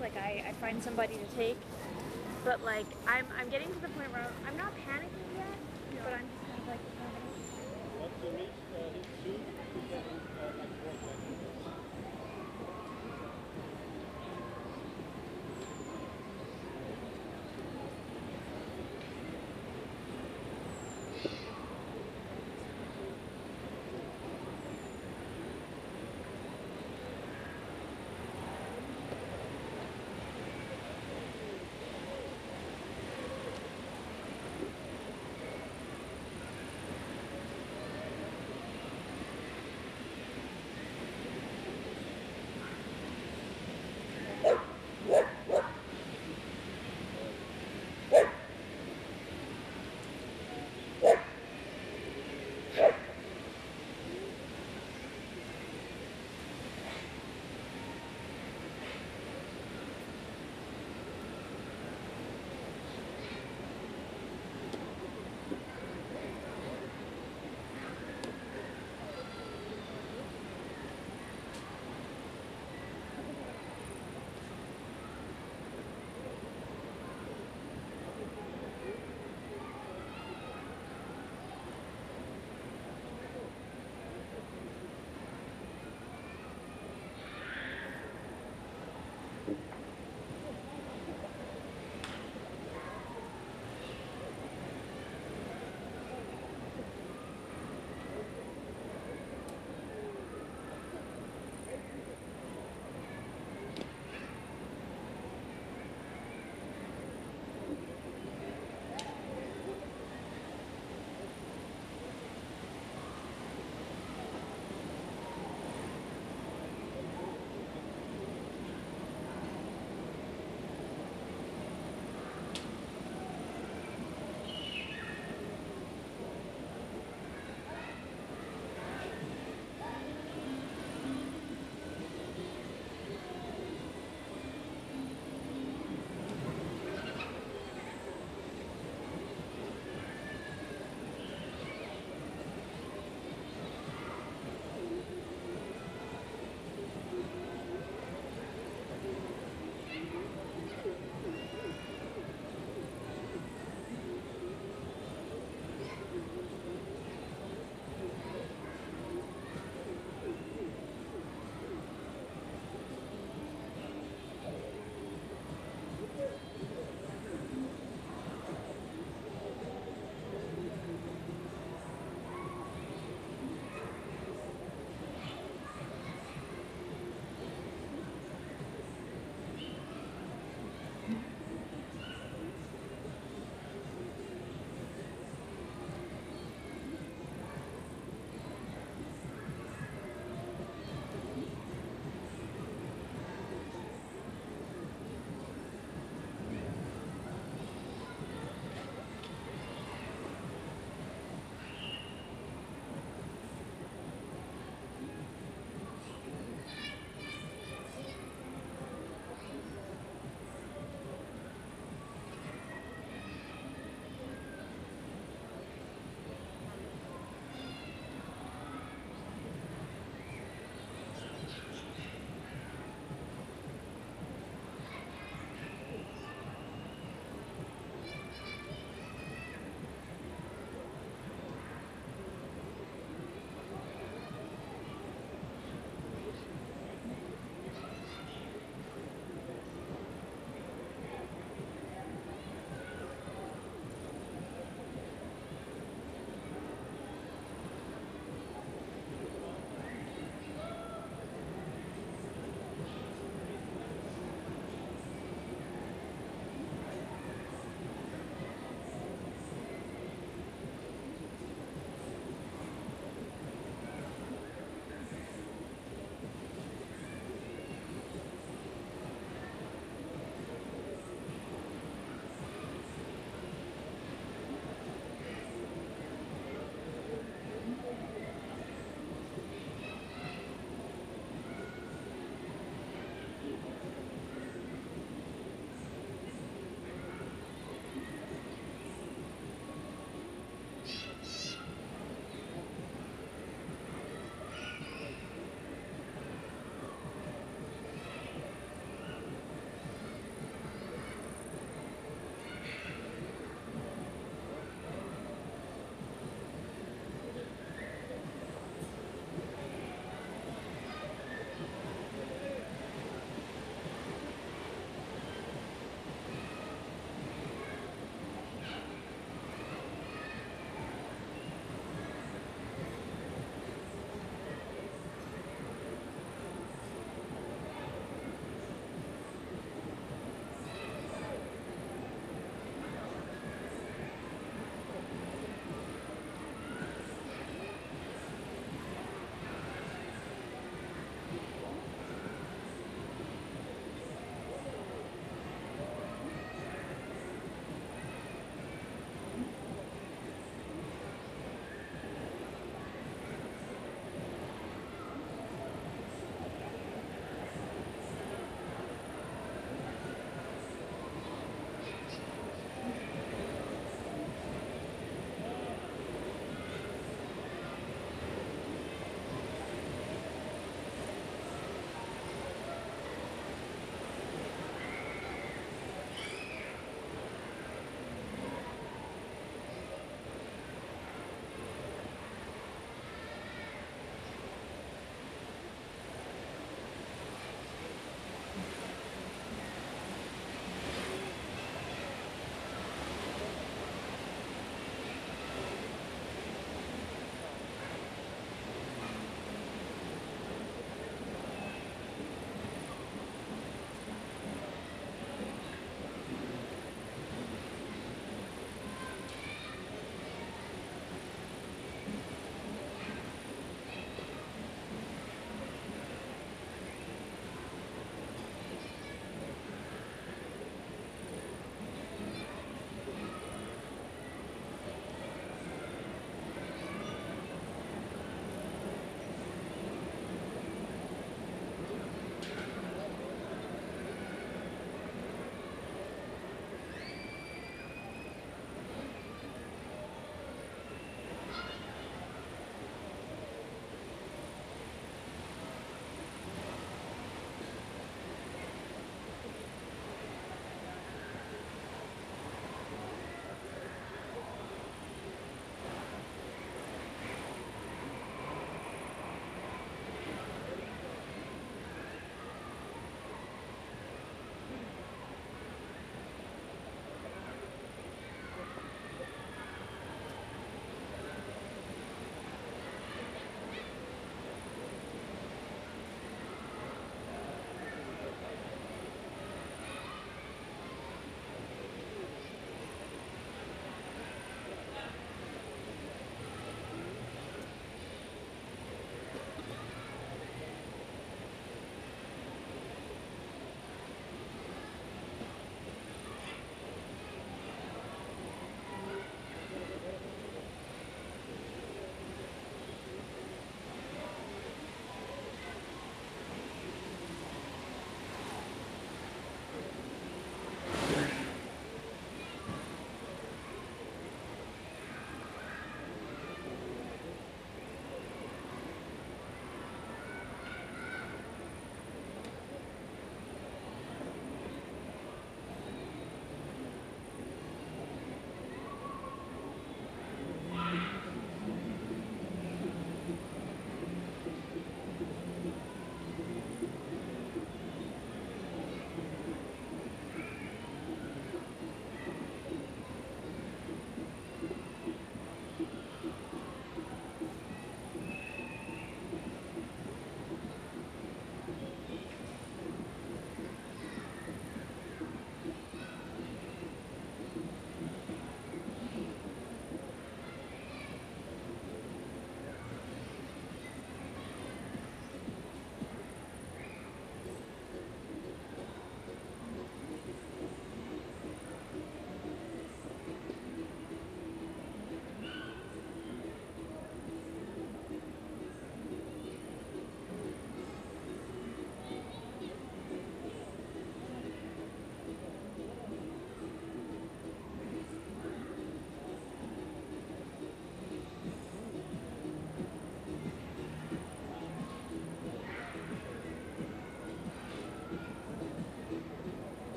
like I, I find somebody to take. But like I'm I'm getting to the point where I'm not panicking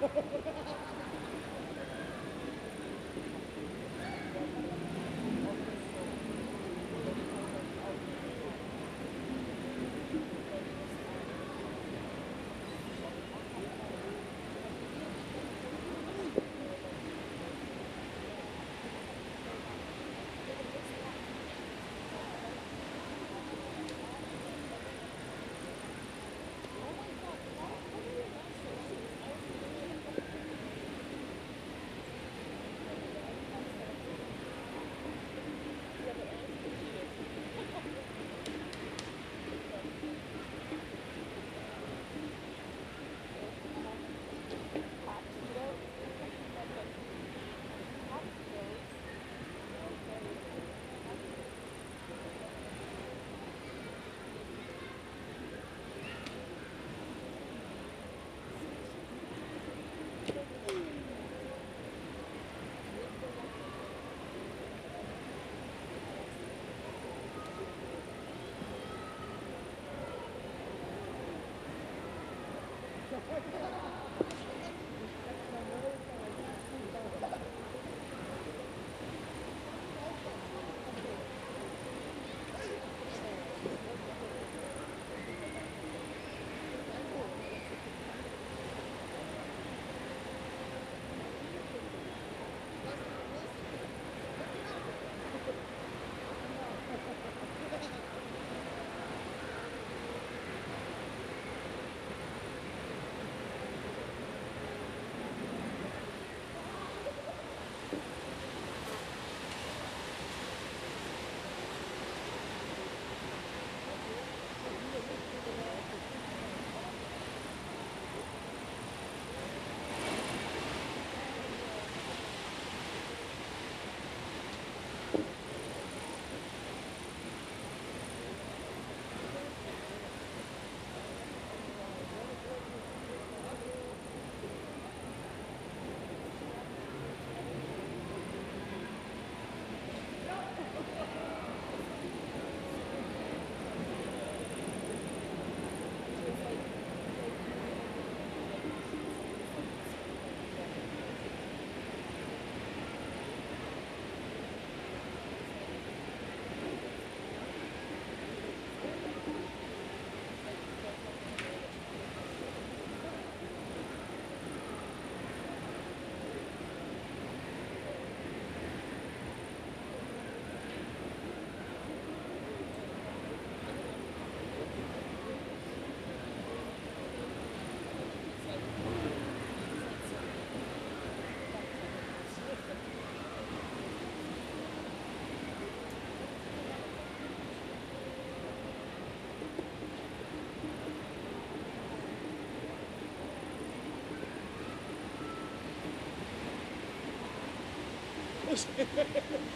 Ha ha ha ha! was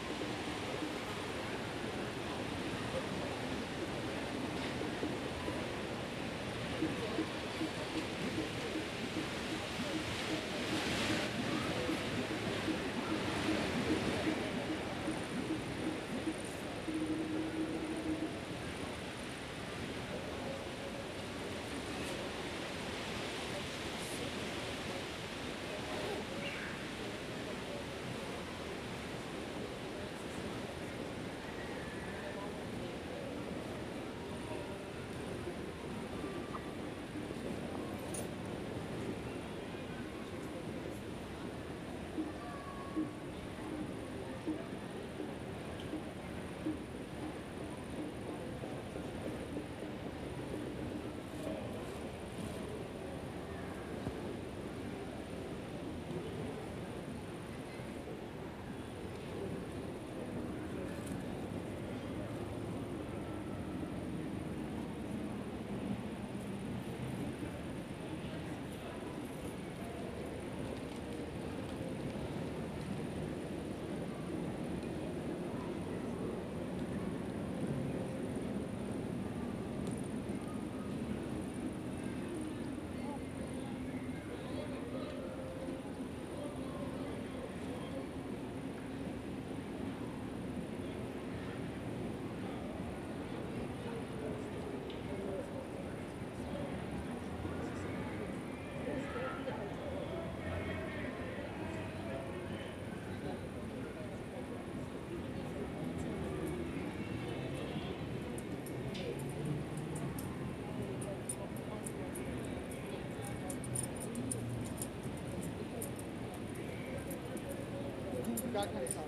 Gar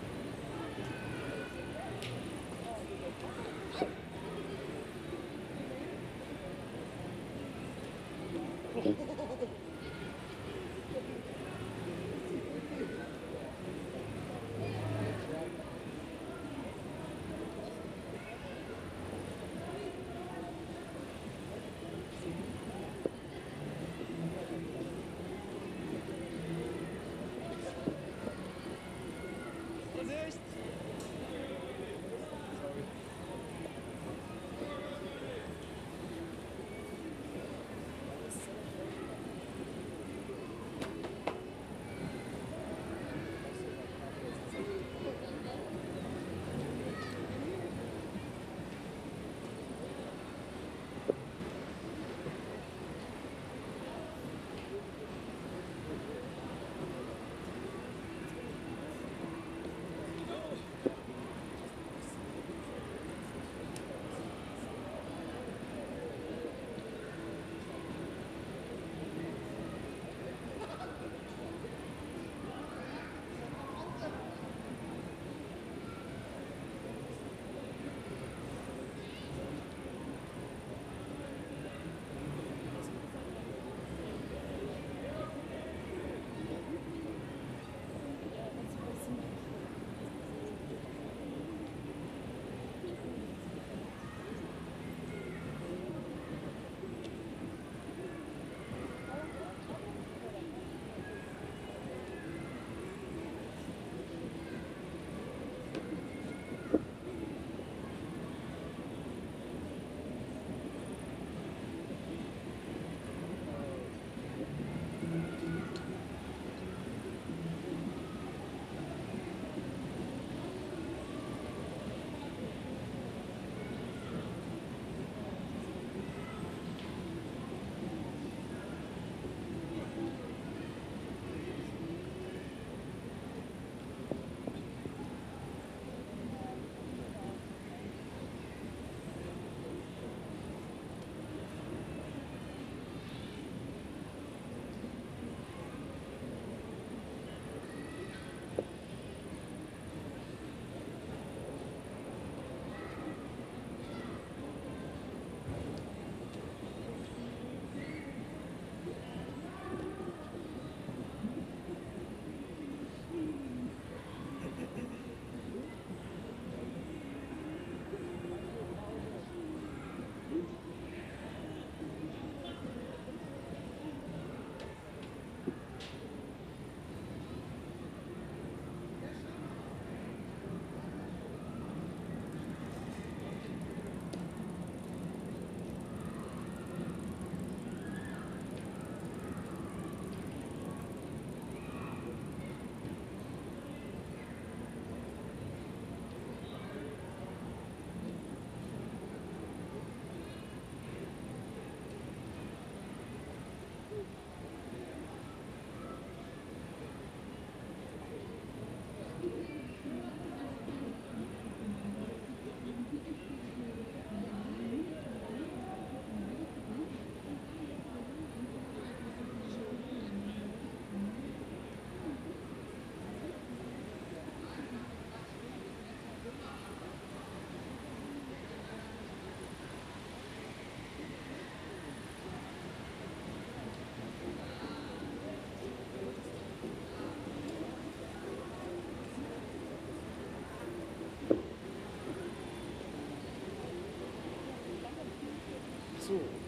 too.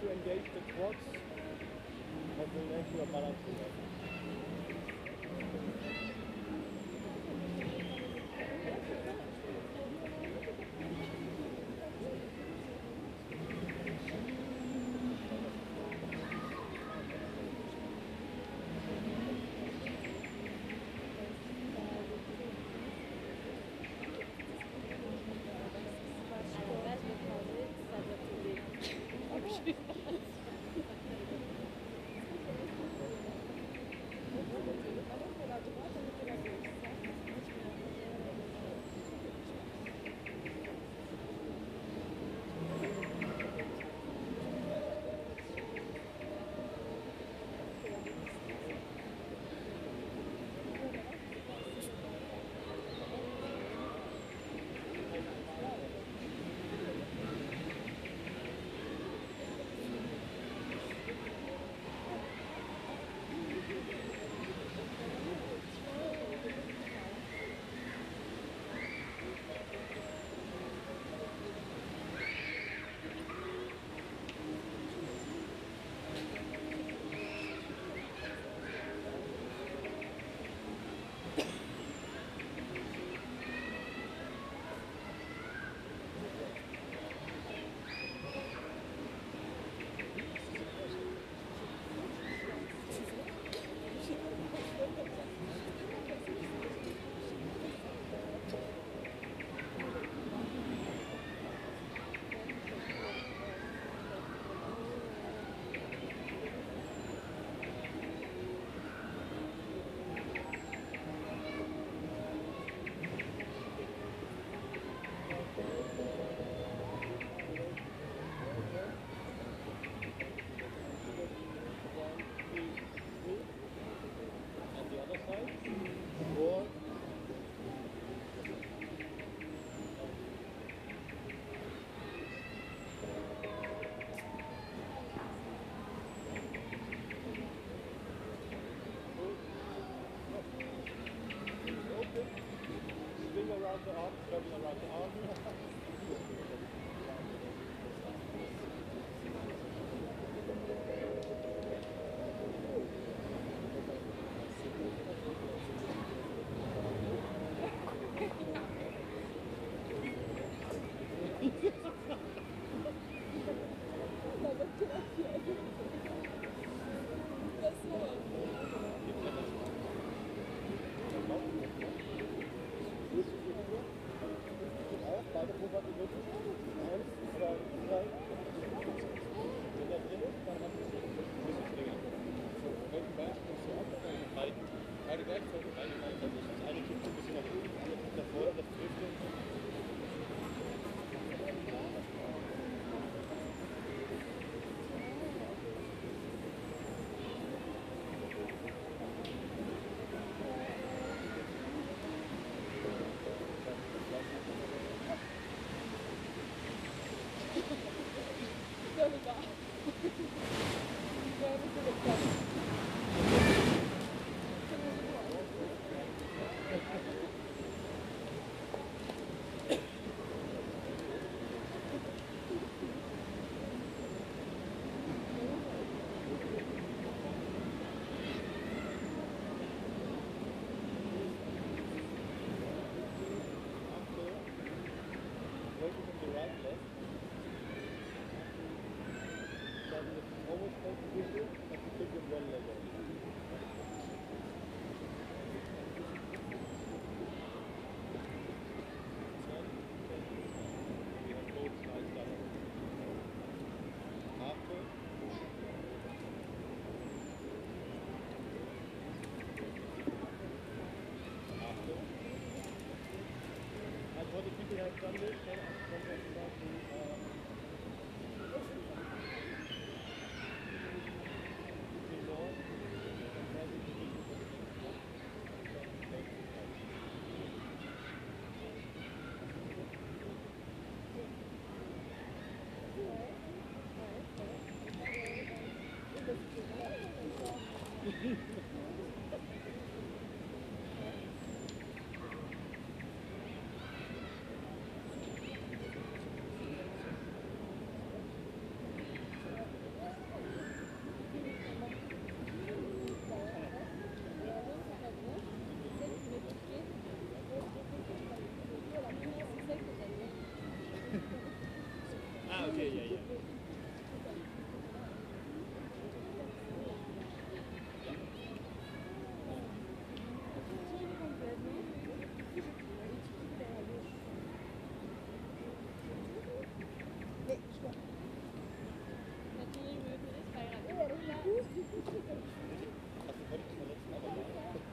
to engage the quads, of the make you balance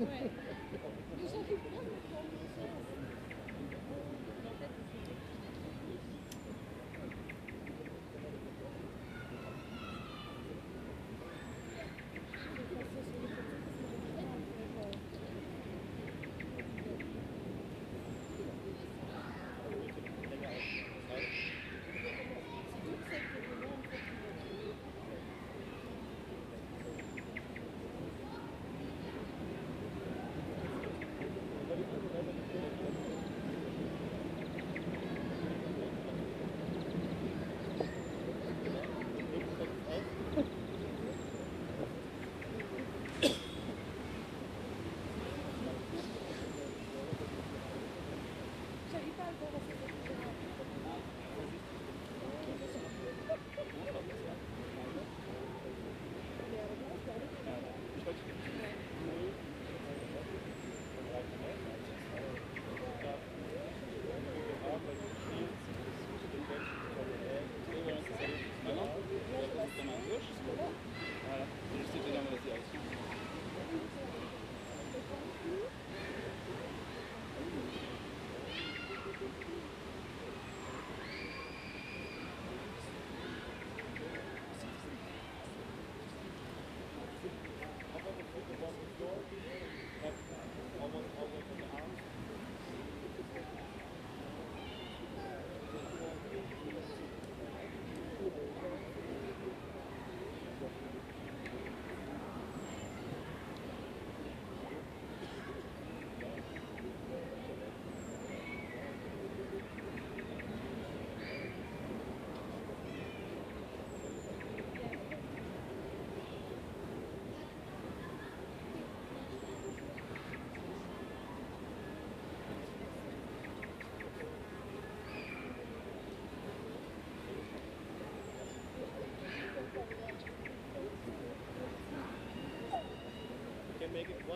right.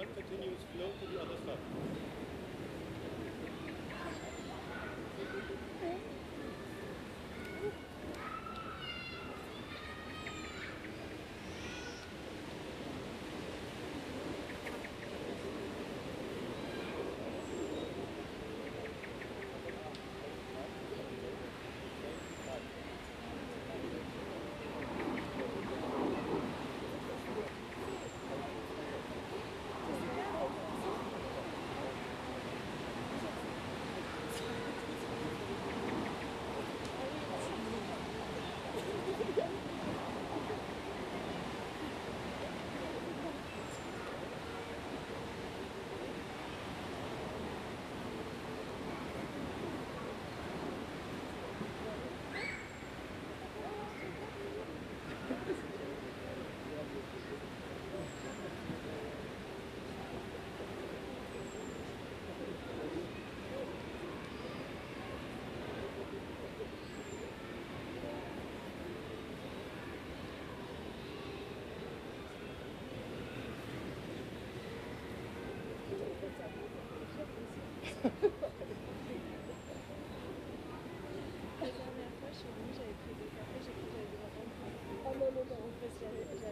One continuous flow to the other side. La dernière fois, je suis venue, j'avais pris des cafés, j'ai cru que j'avais des enfants. Oh non, non, non, on peut.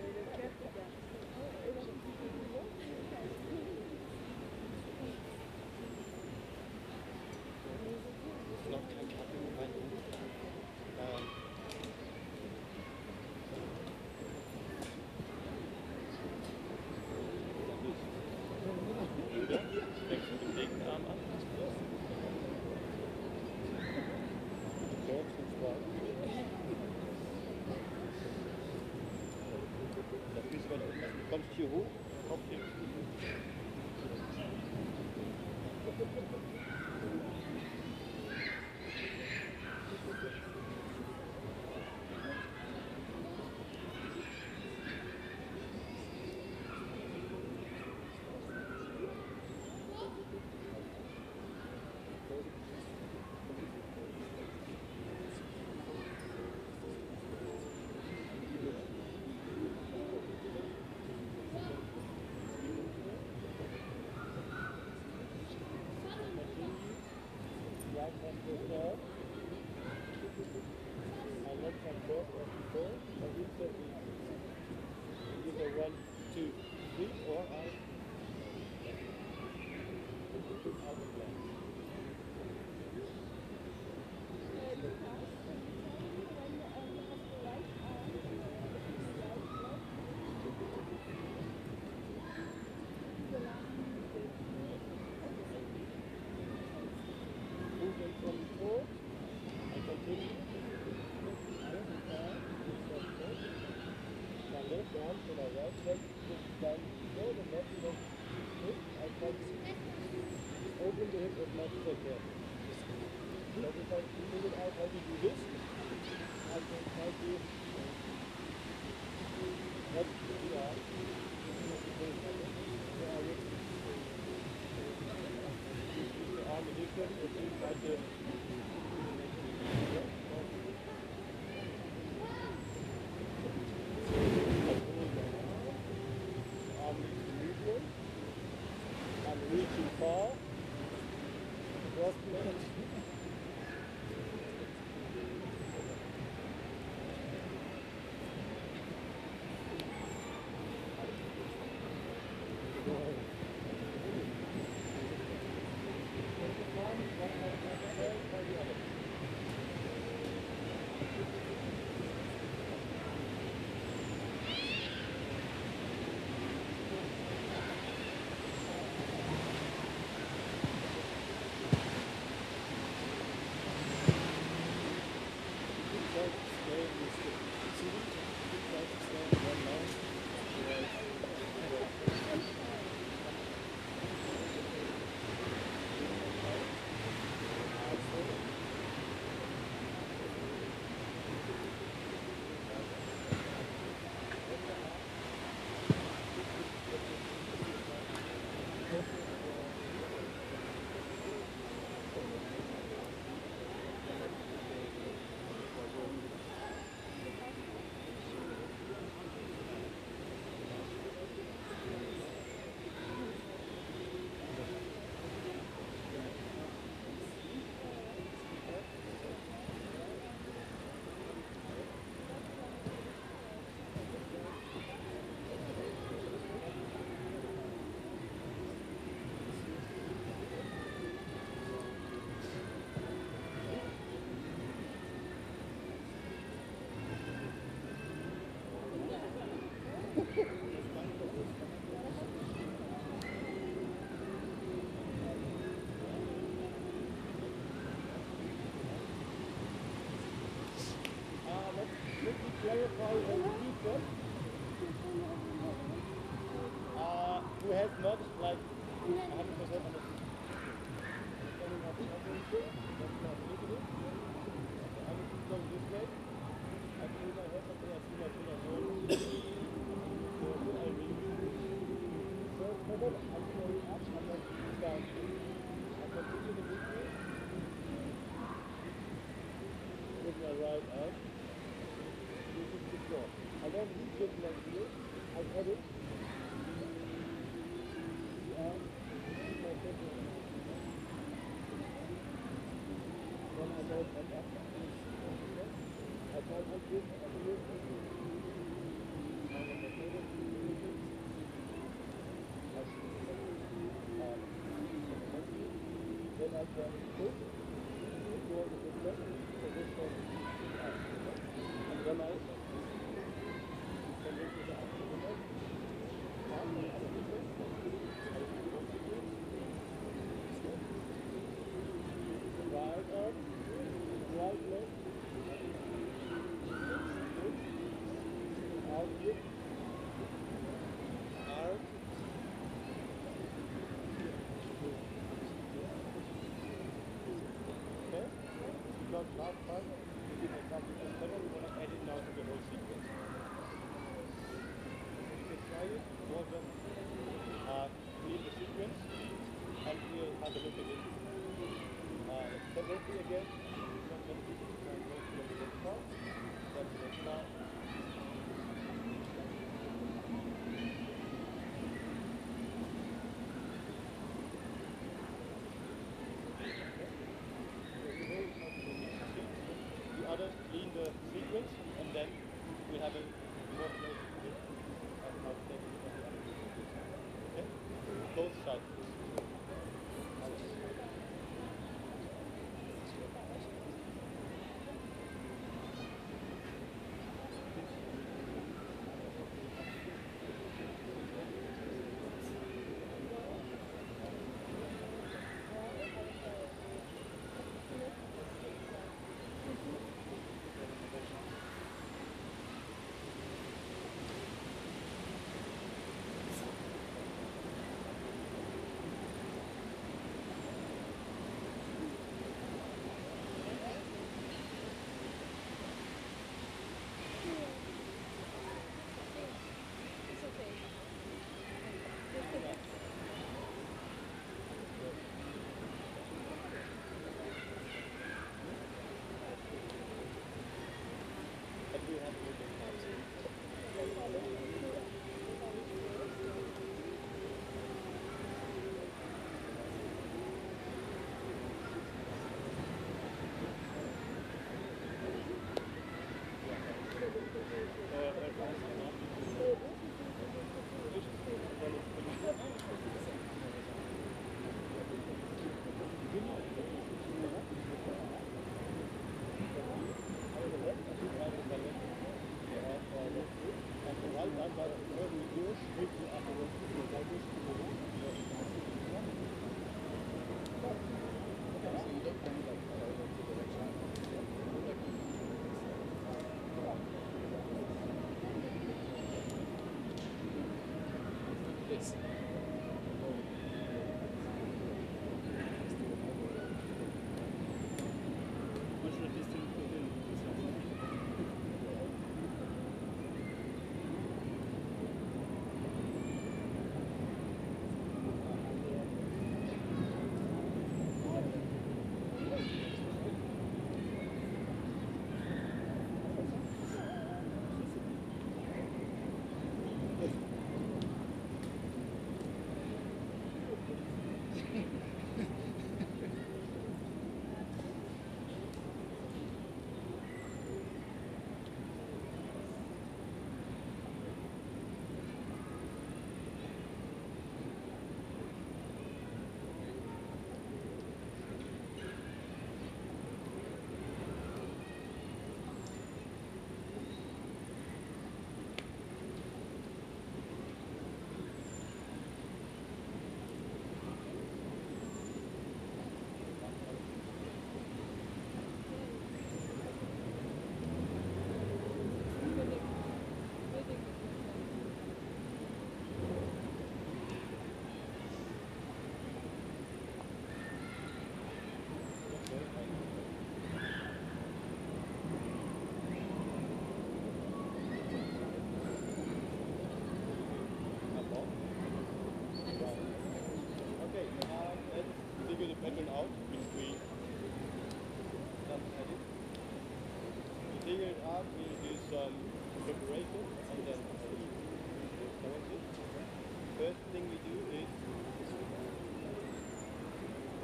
Last time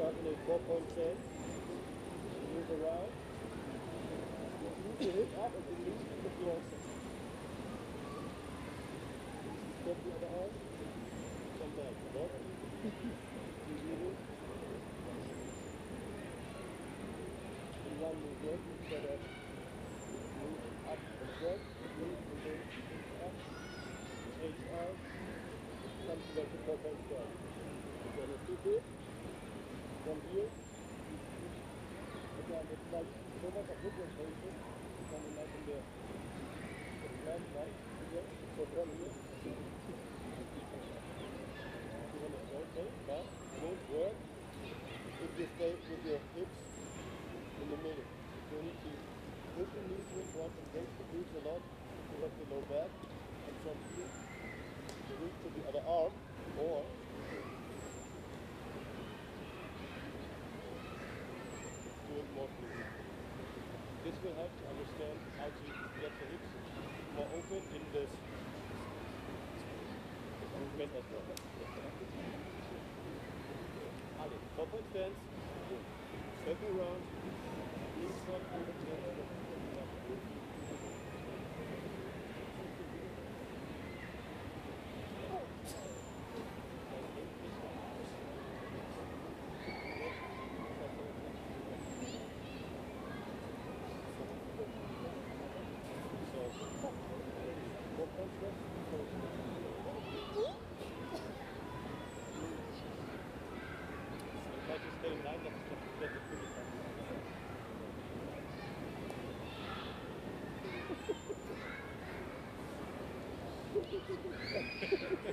start in a four point chain, move around, move your hip up and release the floor. Step the other arm. Come back. You it. In one movement, instead of move up and back, move and up. Arm. Come to the proper start. So let's do this. From so much of different position. Coming like in the left, right, here. So from here. You don't work if you stay with your hips in the middle. You need to push the knees in front, engage the glutes a lot, to have the low back, and from here, you to the other arm, or do it more freely. This will help to understand how to get the hips more open in this movement as well. Ali, forward stance, circle around, knees front, over Thank you.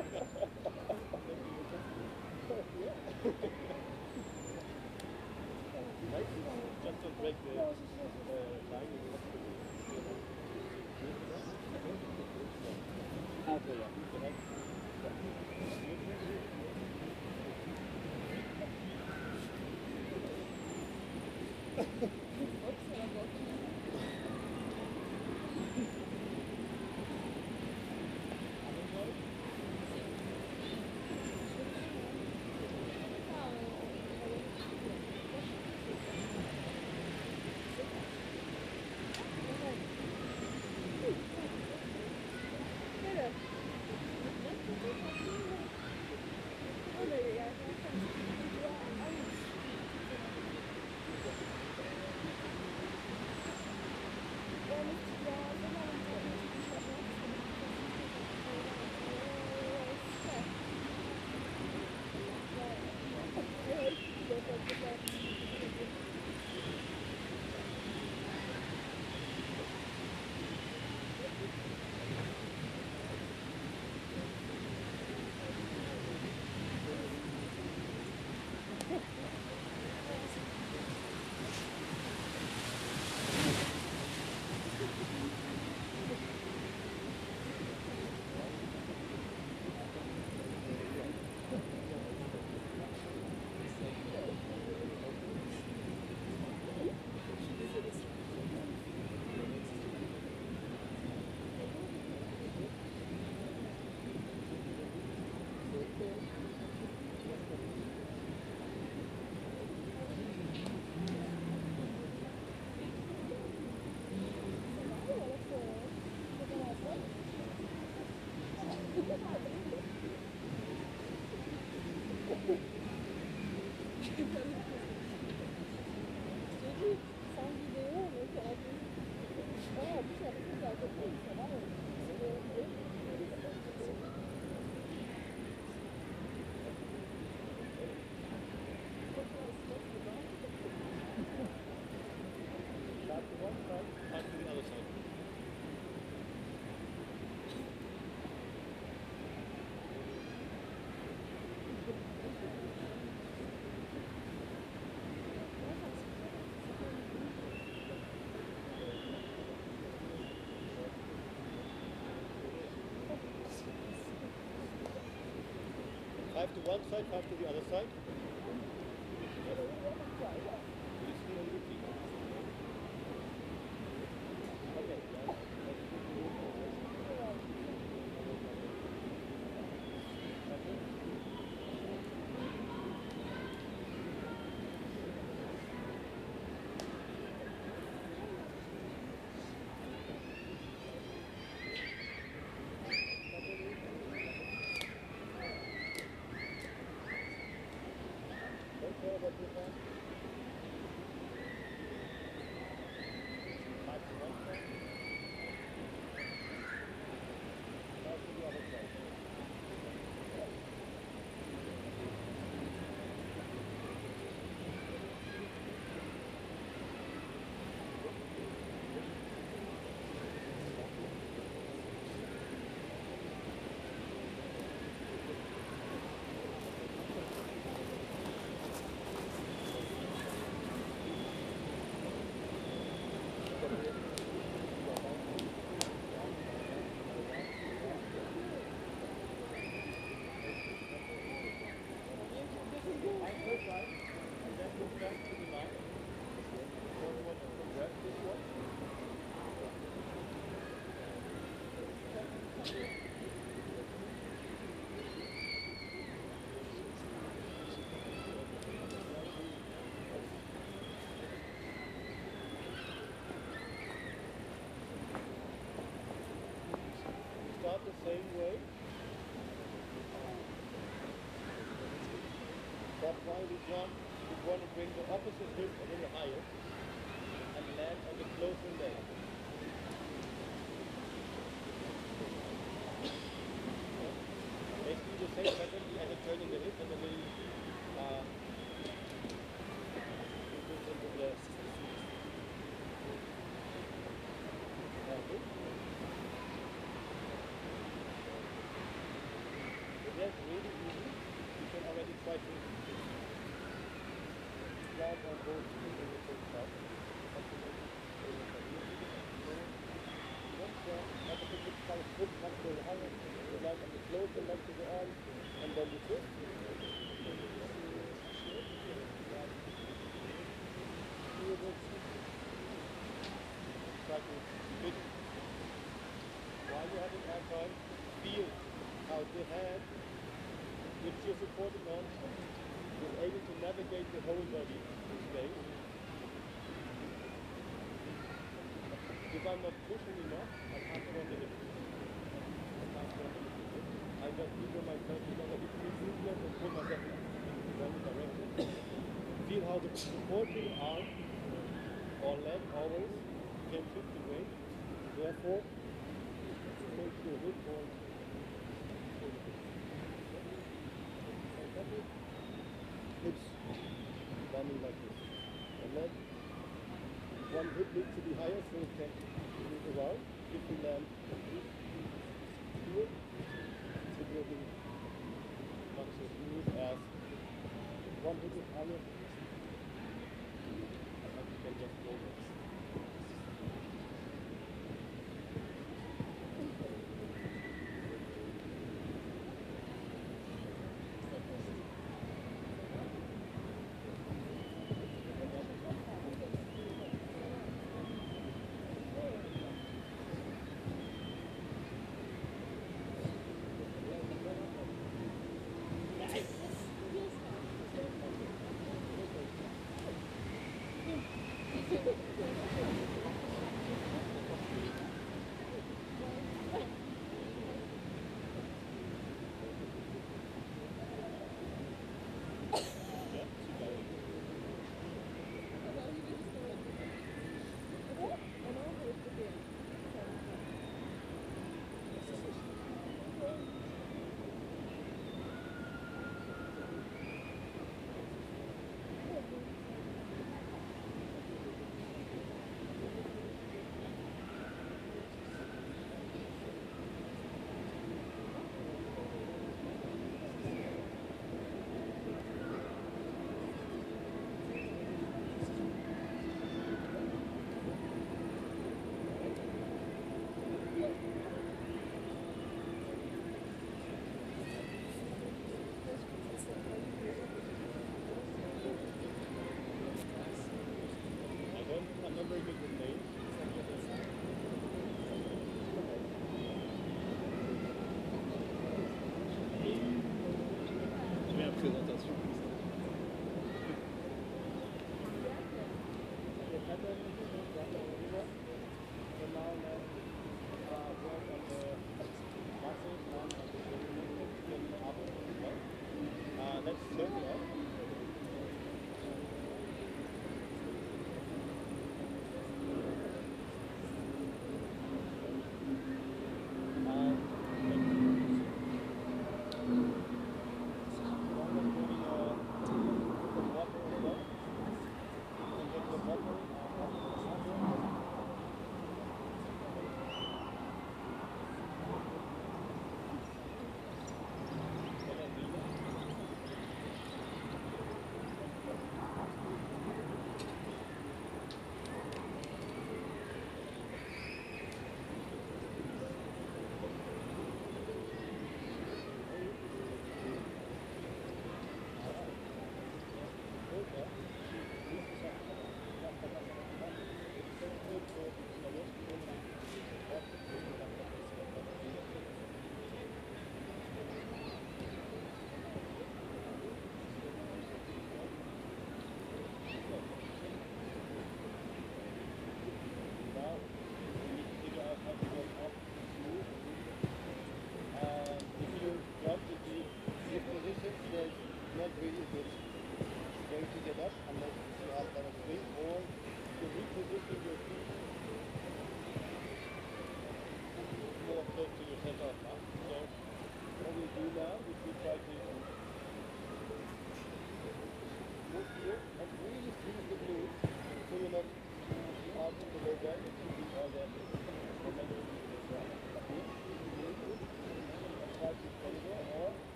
Five to one side, five to the other side. That's why we want, we want to bring the opposite hip a little higher and land on the closer leg. Basically the same pattern as a turning the hip and a little uh, into, the hip. But that's really easy. You can already try to navigate the whole body. If I'm not pushing enough, I can't on the hip. I can't on the hip. I just figure myself because hip movement and pull myself in one direction. Feel how the supporting arm or leg always can shift the weight. Therefore, take your hip point hips like one hip needs to be higher so it can move around. If land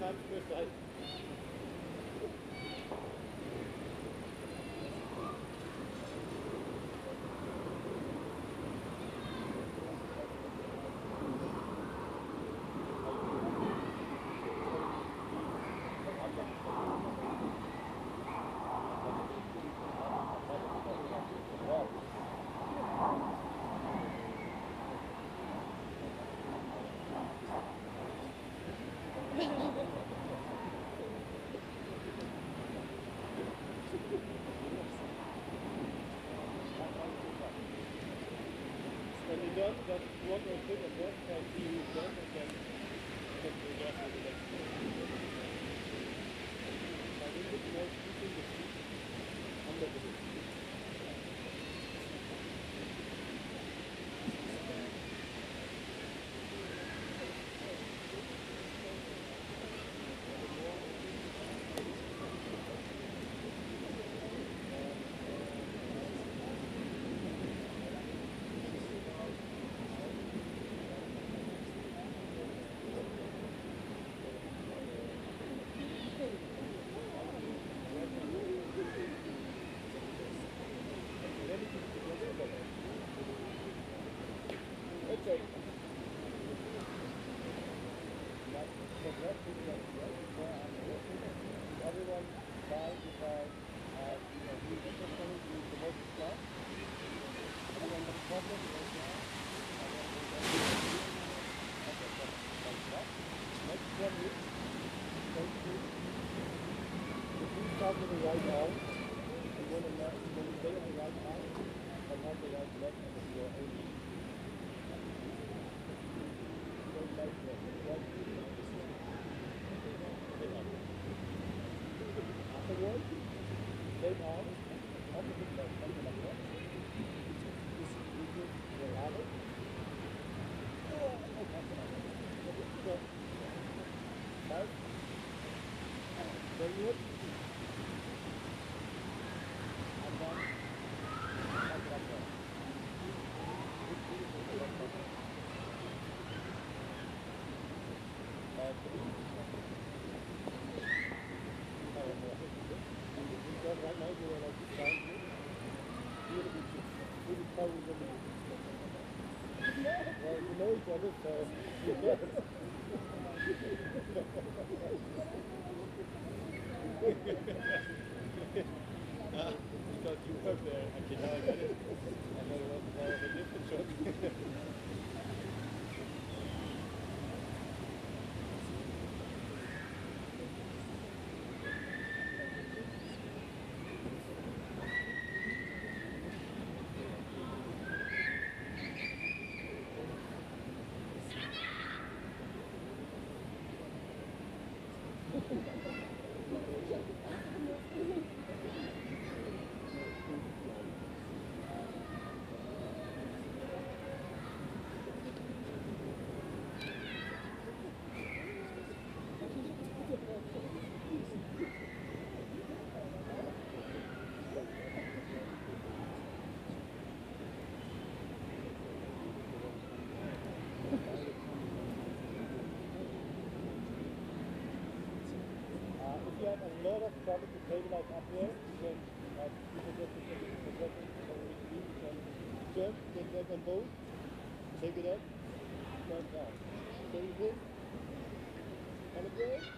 Five times per wonder if it would work for you. Well, you know each other, so Yeah. You can jump, take it up, up, turn down. So you on the break,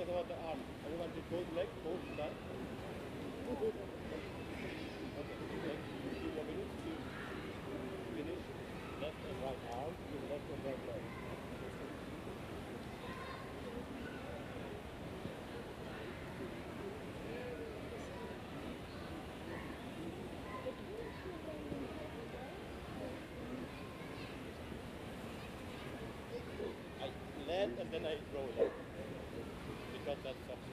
What about the arm? Everyone did both legs, both sides? Okay, next few more minutes to finish left and right arm with left and right leg. I land and then I roll it. That's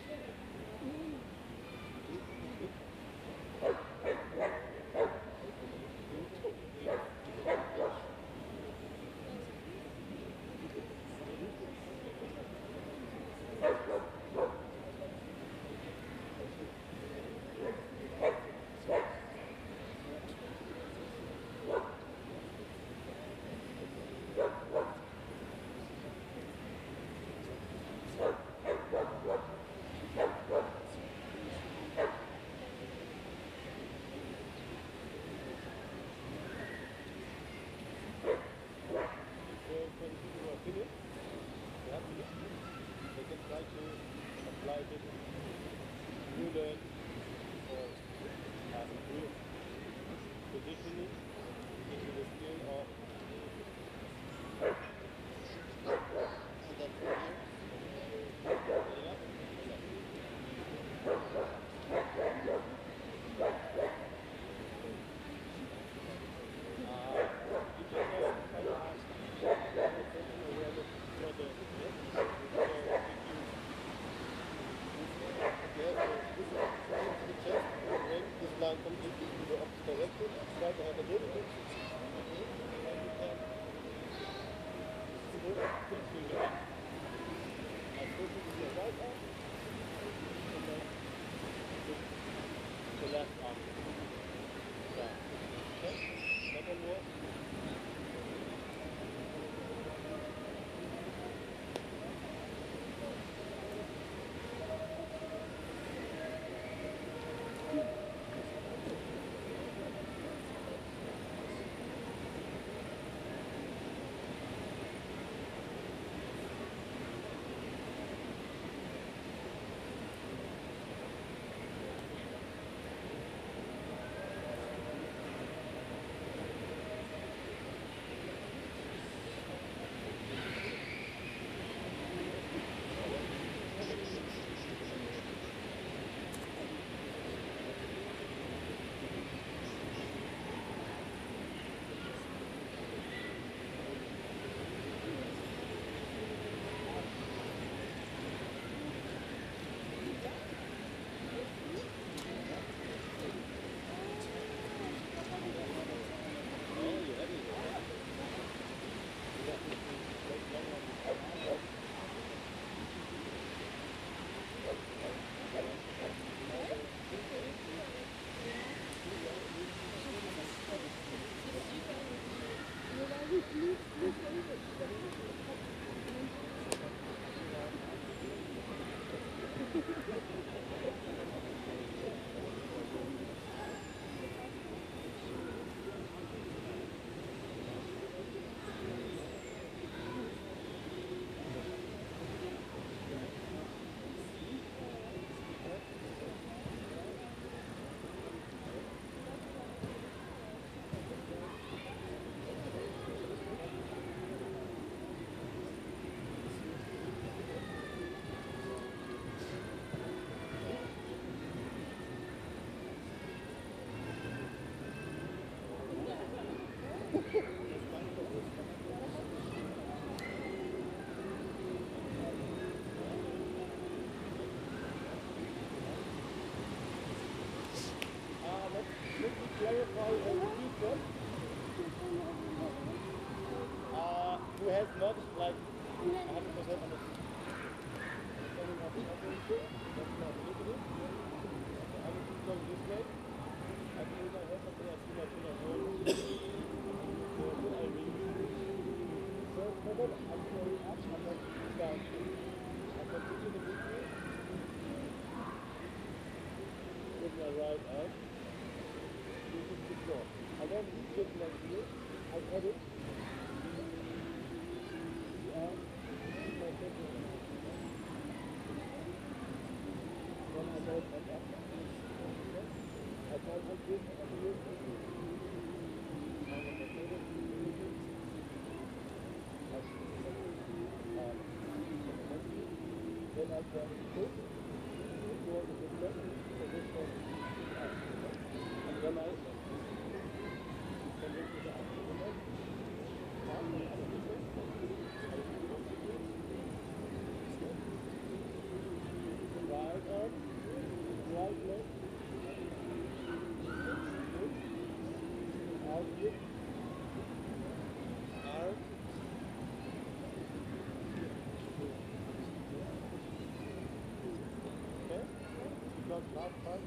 Because last time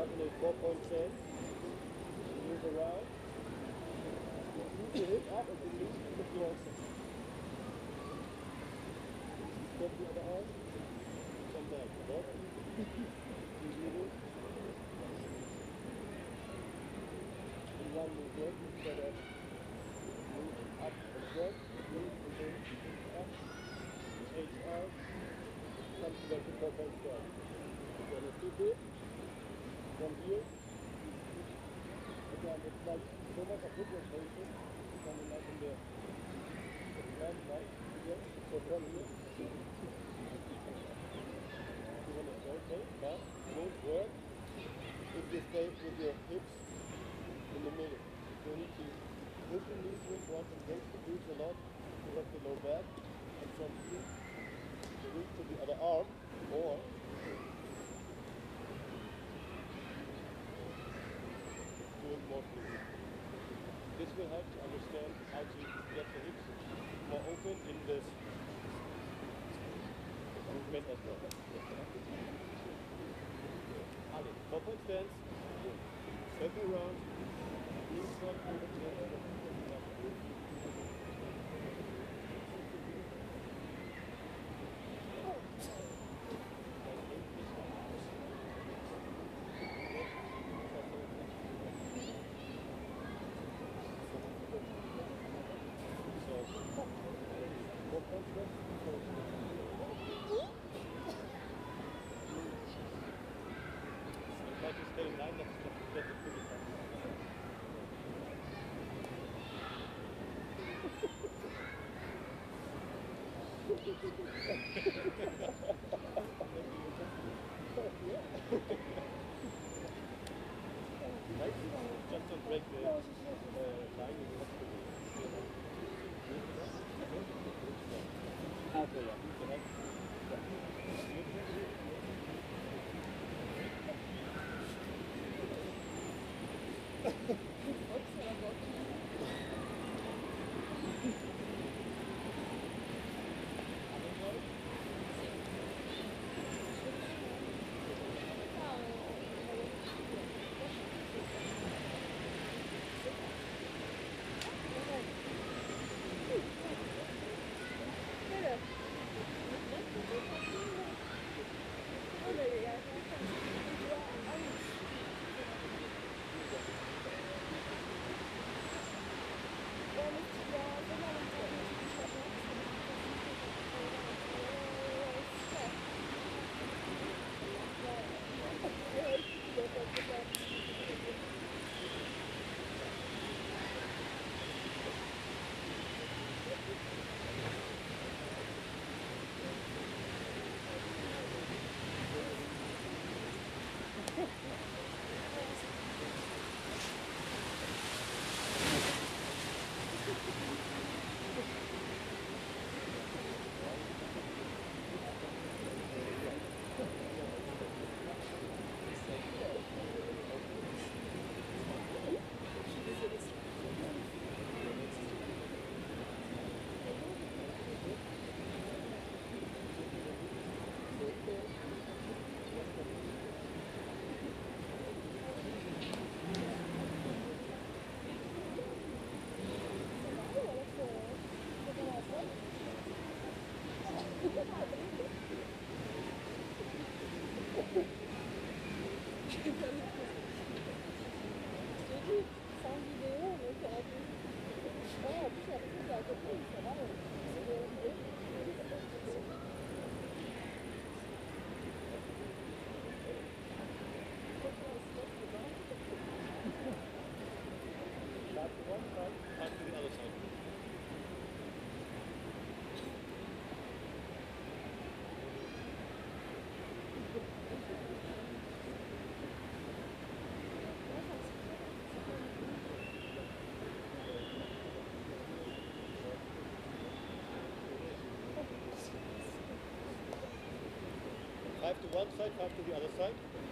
start in a. Move around. Move your hip up and release to the floor. Step the other arm. Come back. You do it. In one movement, instead of move up and back, move and then up. Change arm. Come to back to four-point. You're gonna keep it from here. Again, it's like so much of good rotation. Coming up in the land, right? Again, so from here. You want to rotate, now, move, work. If you stay with your hips in the middle, you need to push the knees the glutes a lot, correct the low back, and from here, reach to the other arm, or more. This will help to understand how to get the hips more open in this movement as well. Ali, point stance, circle around, knees front, over Thank you. Five to one side, five to the other side.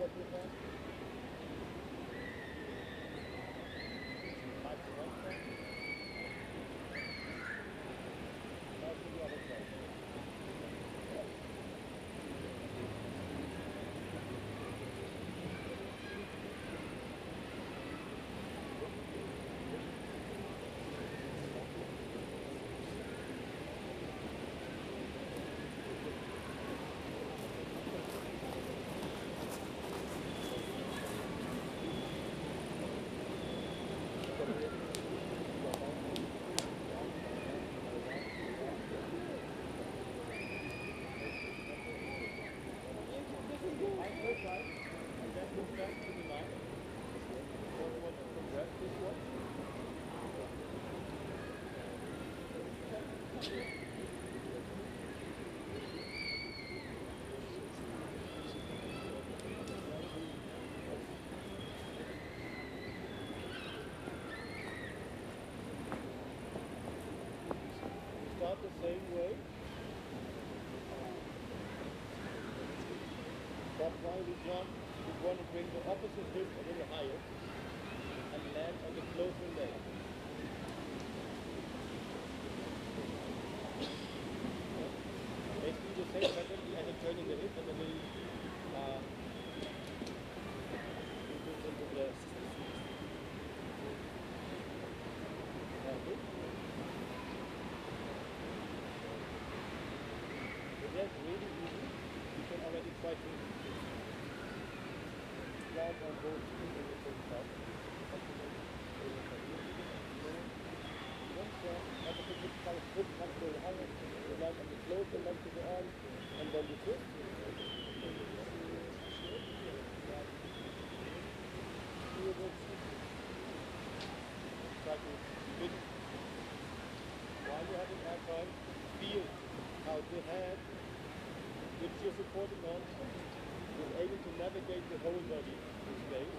This one? Same way. But while we jump, we want to bring the opposite hip a little higher and land on the closer leg. Basically the same pattern as a turning the hip and a little uh, into, into the Okay. But that's really easy. You can already try to land on both feet at the same time. Once uh, at the big kind of foot comes to the higher, you land on the closer leg to the arm, and then you twist. Feel this. Try to spin while you're having air time, feel how the head, which you're supporting on, is able to navigate the whole body in space.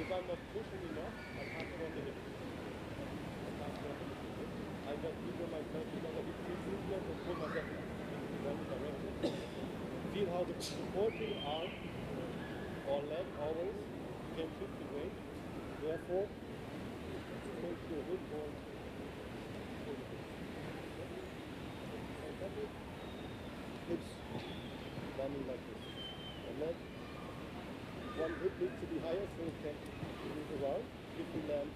If I'm not pushing enough, I can't on the hip. I can't on the hip. I just figure myself did three movements and pull myself in one direction. Feel how the supporting arm or leg always can shift the weight. Therefore, take your hip point. Hips landing like this. And then one hip needs to be higher so it can move around. If you land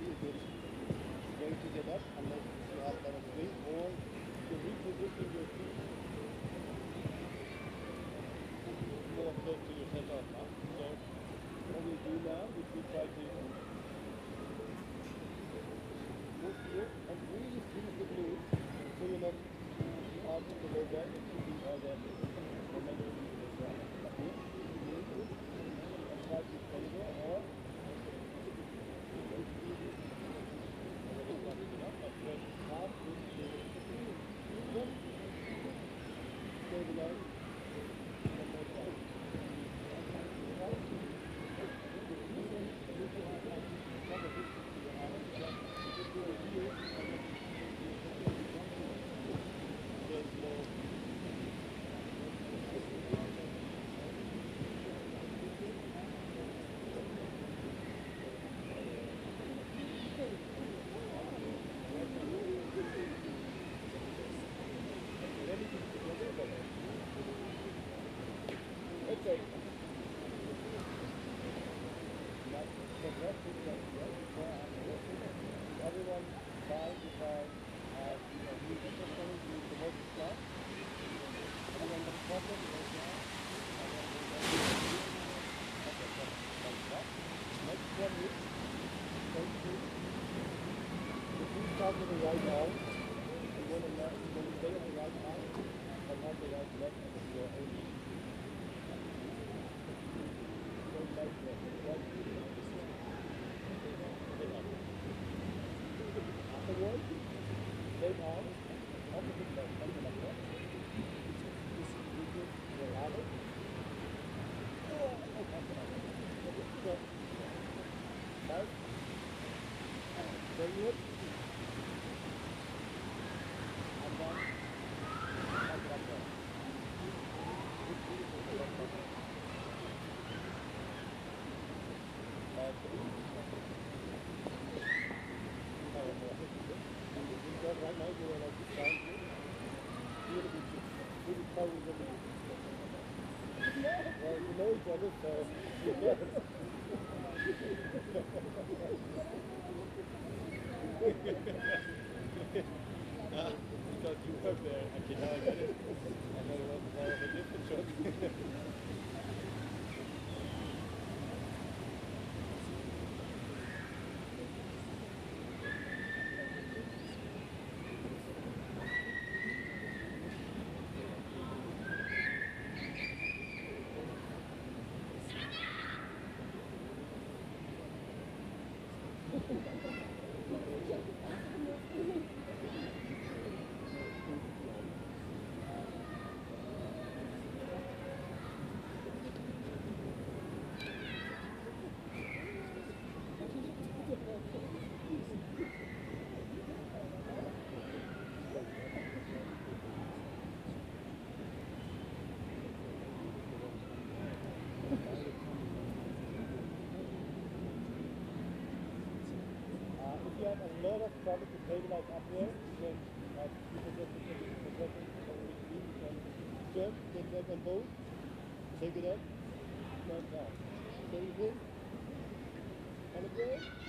very very together unless you have that way or to reposition your feet more close to your center of mass. So what we do now is we try to right now. pour nous. maybe like up there, Then, like people just because it's progressing the beam and jump, then grab on both, take it up, not down. Then you go, on the ground.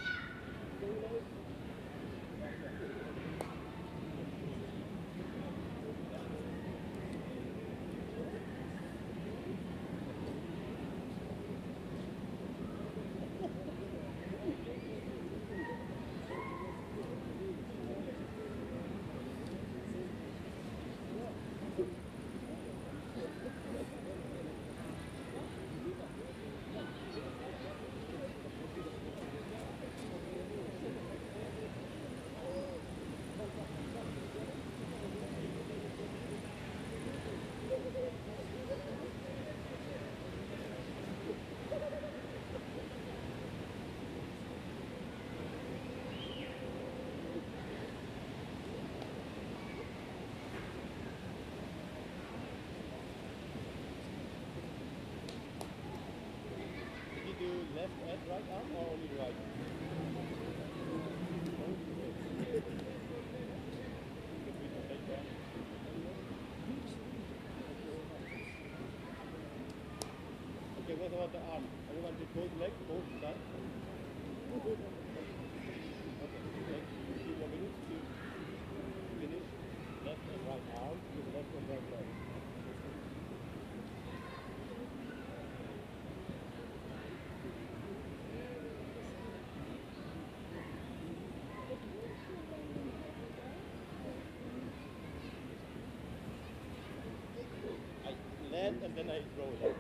Okay, what about the arm? Everyone did both legs, both sides? and then I roll.